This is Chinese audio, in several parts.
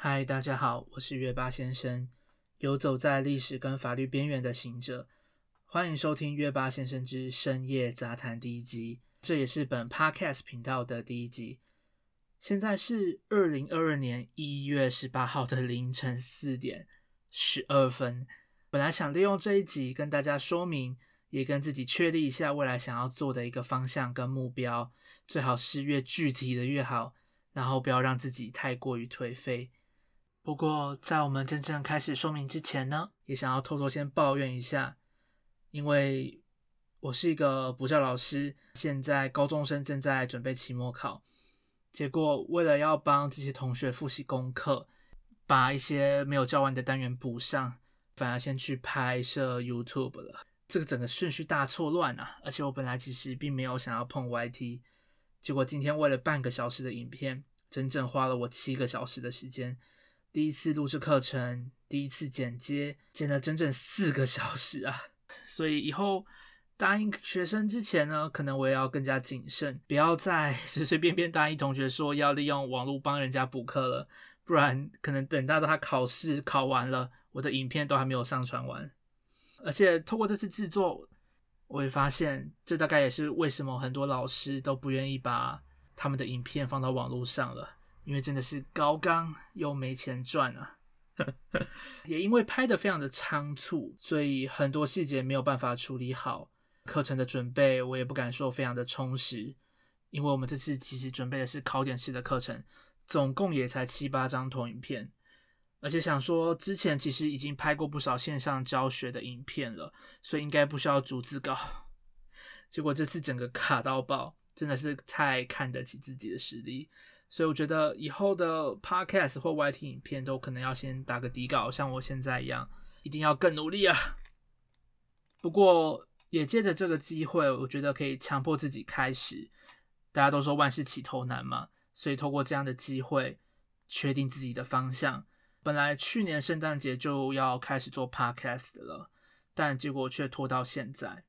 嗨，大家好，我是月巴先生，游走在历史跟法律边缘的行者，欢迎收听月巴先生之深夜杂谈第一集，这也是本 Podcast 频道的第一集。现在是二零二二年一月十八号的凌晨四点十二分，本来想利用这一集跟大家说明，也跟自己确立一下未来想要做的一个方向跟目标，最好是越具体的越好，然后不要让自己太过于颓废。不过，在我们真正开始说明之前呢，也想要偷偷先抱怨一下，因为我是一个补教老师，现在高中生正在准备期末考，结果为了要帮这些同学复习功课，把一些没有教完的单元补上，反而先去拍摄 YouTube 了，这个整个顺序大错乱啊！而且我本来其实并没有想要碰 YT，结果今天为了半个小时的影片，整整花了我七个小时的时间。第一次录制课程，第一次剪接，剪了整整四个小时啊！所以以后答应学生之前呢，可能我也要更加谨慎，不要再 随随便便答应同学说要利用网络帮人家补课了，不然可能等到他考试考完了，我的影片都还没有上传完。而且透过这次制作，我也发现，这大概也是为什么很多老师都不愿意把他们的影片放到网络上了。因为真的是高刚又没钱赚啊，也因为拍的非常的仓促，所以很多细节没有办法处理好。课程的准备我也不敢说非常的充实，因为我们这次其实准备的是考点式的课程，总共也才七八张投影片，而且想说之前其实已经拍过不少线上教学的影片了，所以应该不需要逐字稿。结果这次整个卡到爆，真的是太看得起自己的实力。所以我觉得以后的 podcast 或 YT 影片都可能要先打个底稿，像我现在一样，一定要更努力啊！不过也借着这个机会，我觉得可以强迫自己开始。大家都说万事起头难嘛，所以透过这样的机会，确定自己的方向。本来去年圣诞节就要开始做 podcast 了，但结果却拖到现在，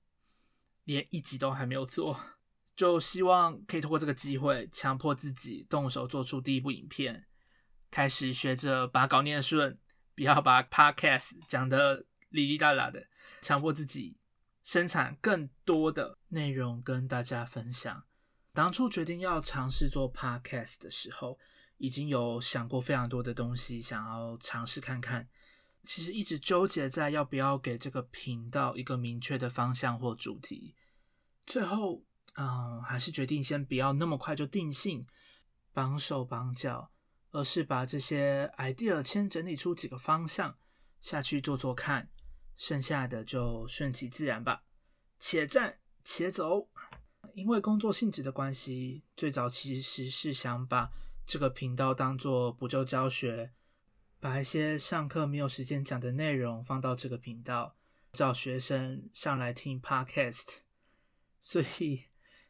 连一集都还没有做。就希望可以通过这个机会，强迫自己动手做出第一部影片，开始学着把稿念顺，不要把 podcast 讲的哩哩啦啦的，强迫自己生产更多的内容跟大家分享。当初决定要尝试做 podcast 的时候，已经有想过非常多的东西，想要尝试看看。其实一直纠结在要不要给这个频道一个明确的方向或主题，最后。嗯，还是决定先不要那么快就定性，绑手绑脚，而是把这些 idea 先整理出几个方向下去做做看，剩下的就顺其自然吧。且战且走。因为工作性质的关系，最早其实是想把这个频道当做补救教学，把一些上课没有时间讲的内容放到这个频道，找学生上来听 podcast，所以。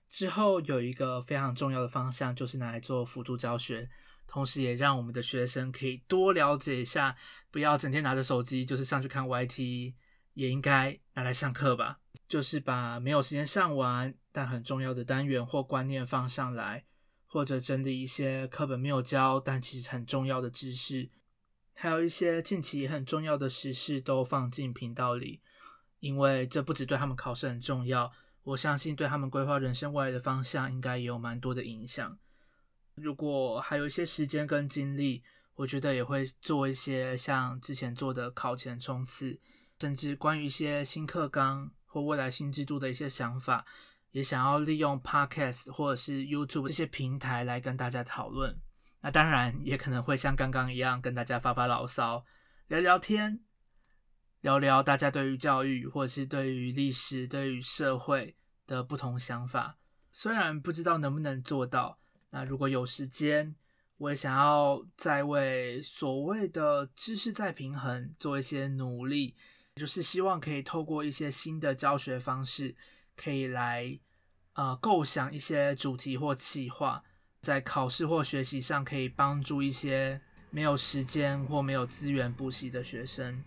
之后有一个非常重要的方向，就是拿来做辅助教学，同时也让我们的学生可以多了解一下，不要整天拿着手机就是上去看 YT，也应该拿来上课吧。就是把没有时间上完但很重要的单元或观念放上来，或者整理一些课本没有教但其实很重要的知识，还有一些近期很重要的时事都放进频道里，因为这不只对他们考试很重要。我相信对他们规划人生未来的方向，应该也有蛮多的影响。如果还有一些时间跟精力，我觉得也会做一些像之前做的考前冲刺，甚至关于一些新课纲或未来新制度的一些想法，也想要利用 Podcast 或者是 YouTube 这些平台来跟大家讨论。那当然也可能会像刚刚一样跟大家发发牢骚，聊聊天。聊聊大家对于教育，或者是对于历史、对于社会的不同想法。虽然不知道能不能做到，那如果有时间，我也想要再为所谓的知识再平衡做一些努力，就是希望可以透过一些新的教学方式，可以来呃构想一些主题或企划，在考试或学习上可以帮助一些没有时间或没有资源补习的学生。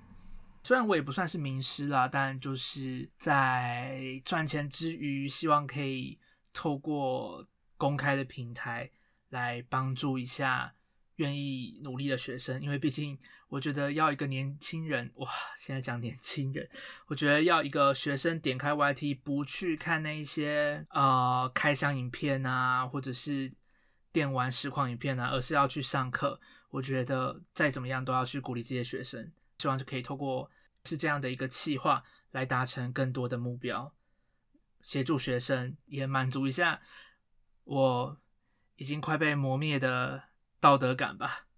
虽然我也不算是名师啦，但就是在赚钱之余，希望可以透过公开的平台来帮助一下愿意努力的学生，因为毕竟我觉得要一个年轻人哇，现在讲年轻人，我觉得要一个学生点开 YT 不去看那一些呃开箱影片啊，或者是电玩实况影片啊，而是要去上课，我觉得再怎么样都要去鼓励这些学生，希望就可以透过是这样的一个企划来达成更多的目标，协助学生也满足一下我已经快被磨灭的。道德感吧。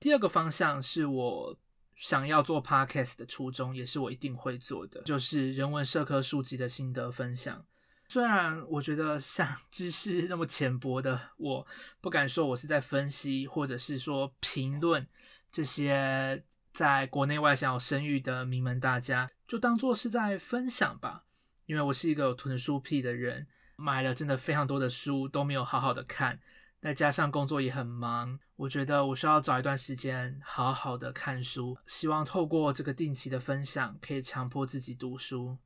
第二个方向是我想要做 podcast 的初衷，也是我一定会做的，就是人文社科书籍的心得分享。虽然我觉得像 知识那么浅薄的，我不敢说我是在分析或者是说评论这些在国内外享有声誉的名门大家，就当做是在分享吧。因为我是一个有囤书癖的人，买了真的非常多的书都没有好好的看。再加上工作也很忙，我觉得我需要找一段时间好好的看书。希望透过这个定期的分享，可以强迫自己读书，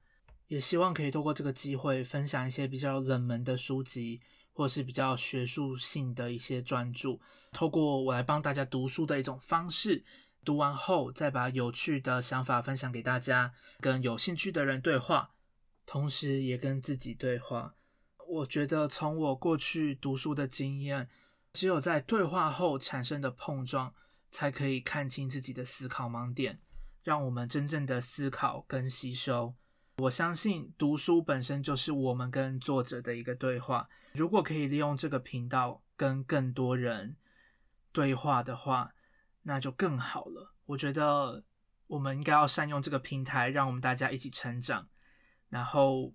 也希望可以透过这个机会分享一些比较冷门的书籍，或是比较学术性的一些专著。透过我来帮大家读书的一种方式，读完后再把有趣的想法分享给大家，跟有兴趣的人对话，同时也跟自己对话。我觉得从我过去读书的经验，只有在对话后产生的碰撞，才可以看清自己的思考盲点，让我们真正的思考跟吸收。我相信读书本身就是我们跟作者的一个对话。如果可以利用这个频道跟更多人对话的话，那就更好了。我觉得我们应该要善用这个平台，让我们大家一起成长，然后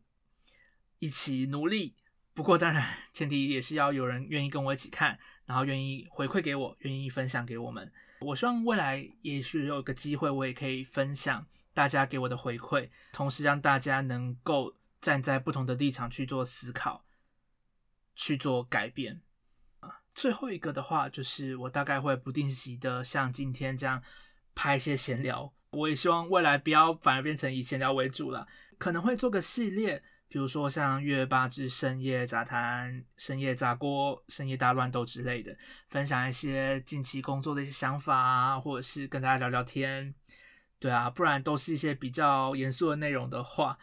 一起努力。不过，当然前提也是要有人愿意跟我一起看，然后愿意回馈给我，愿意分享给我们。我希望未来也许有个机会，我也可以分享大家给我的回馈，同时让大家能够站在不同的立场去做思考，去做改变。最后一个的话，就是我大概会不定期的像今天这样拍一些闲聊。我也希望未来不要反而变成以闲聊为主了，可能会做个系列。比如说像月八之深夜杂谈、深夜杂锅、深夜大乱斗之类的，分享一些近期工作的一些想法啊，或者是跟大家聊聊天，对啊，不然都是一些比较严肃的内容的话，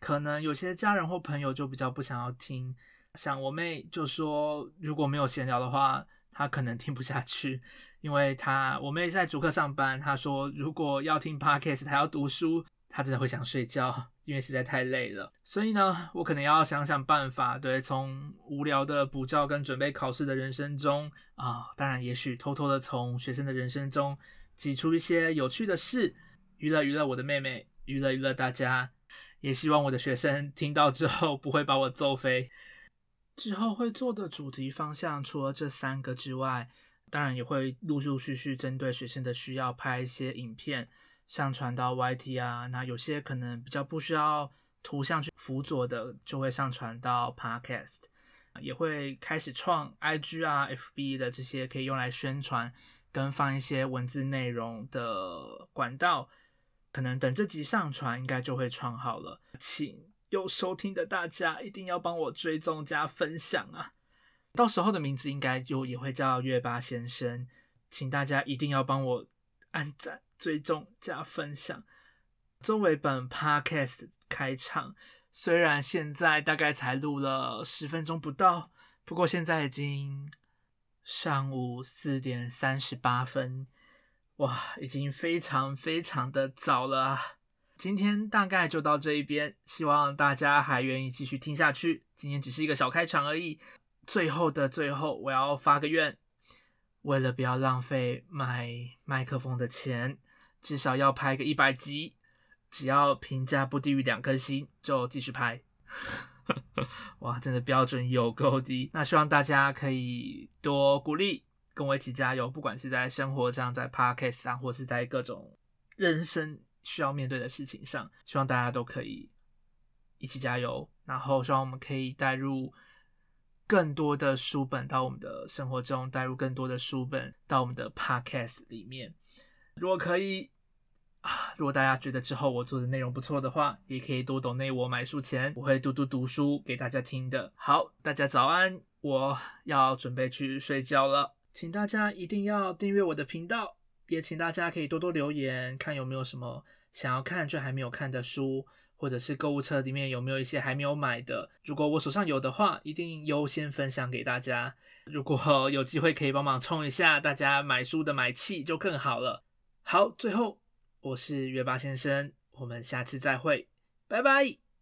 可能有些家人或朋友就比较不想要听。像我妹就说，如果没有闲聊的话，她可能听不下去，因为她我妹在主课上班，她说如果要听 podcast，她要读书，她真的会想睡觉。因为实在太累了，所以呢，我可能要想想办法，对，从无聊的补教跟准备考试的人生中啊，当然，也许偷偷的从学生的人生中挤出一些有趣的事，娱乐娱乐我的妹妹，娱乐娱乐大家，也希望我的学生听到之后不会把我揍飞。之后会做的主题方向，除了这三个之外，当然也会陆陆续续针对学生的需要拍一些影片。上传到 YT 啊，那有些可能比较不需要图像去辅佐的，就会上传到 Podcast，也会开始创 IG 啊、FB 的这些可以用来宣传跟放一些文字内容的管道，可能等这集上传应该就会创好了，请有收听的大家一定要帮我追踪加分享啊，到时候的名字应该就也会叫月巴先生，请大家一定要帮我按赞。追踪加分享。作为本 podcast 开场，虽然现在大概才录了十分钟不到，不过现在已经上午四点三十八分，哇，已经非常非常的早了啊！今天大概就到这一边，希望大家还愿意继续听下去。今天只是一个小开场而已，最后的最后，我要发个愿，为了不要浪费买麦克风的钱。至少要拍个一百集，只要评价不低于两颗星就继续拍。哇，真的标准有够低。那希望大家可以多鼓励，跟我一起加油。不管是在生活上、在 podcast 上，或是在各种人生需要面对的事情上，希望大家都可以一起加油。然后希望我们可以带入更多的书本到我们的生活中，带入更多的书本到我们的 podcast 里面。如果可以啊，如果大家觉得之后我做的内容不错的话，也可以多懂内我买书钱，我会多多读书给大家听的。好，大家早安，我要准备去睡觉了，请大家一定要订阅我的频道，也请大家可以多多留言，看有没有什么想要看却还没有看的书，或者是购物车里面有没有一些还没有买的。如果我手上有的话，一定优先分享给大家。如果 有机会可以帮忙冲一下大家买书的买气，就更好了。好，最后我是月巴先生，我们下次再会，拜拜。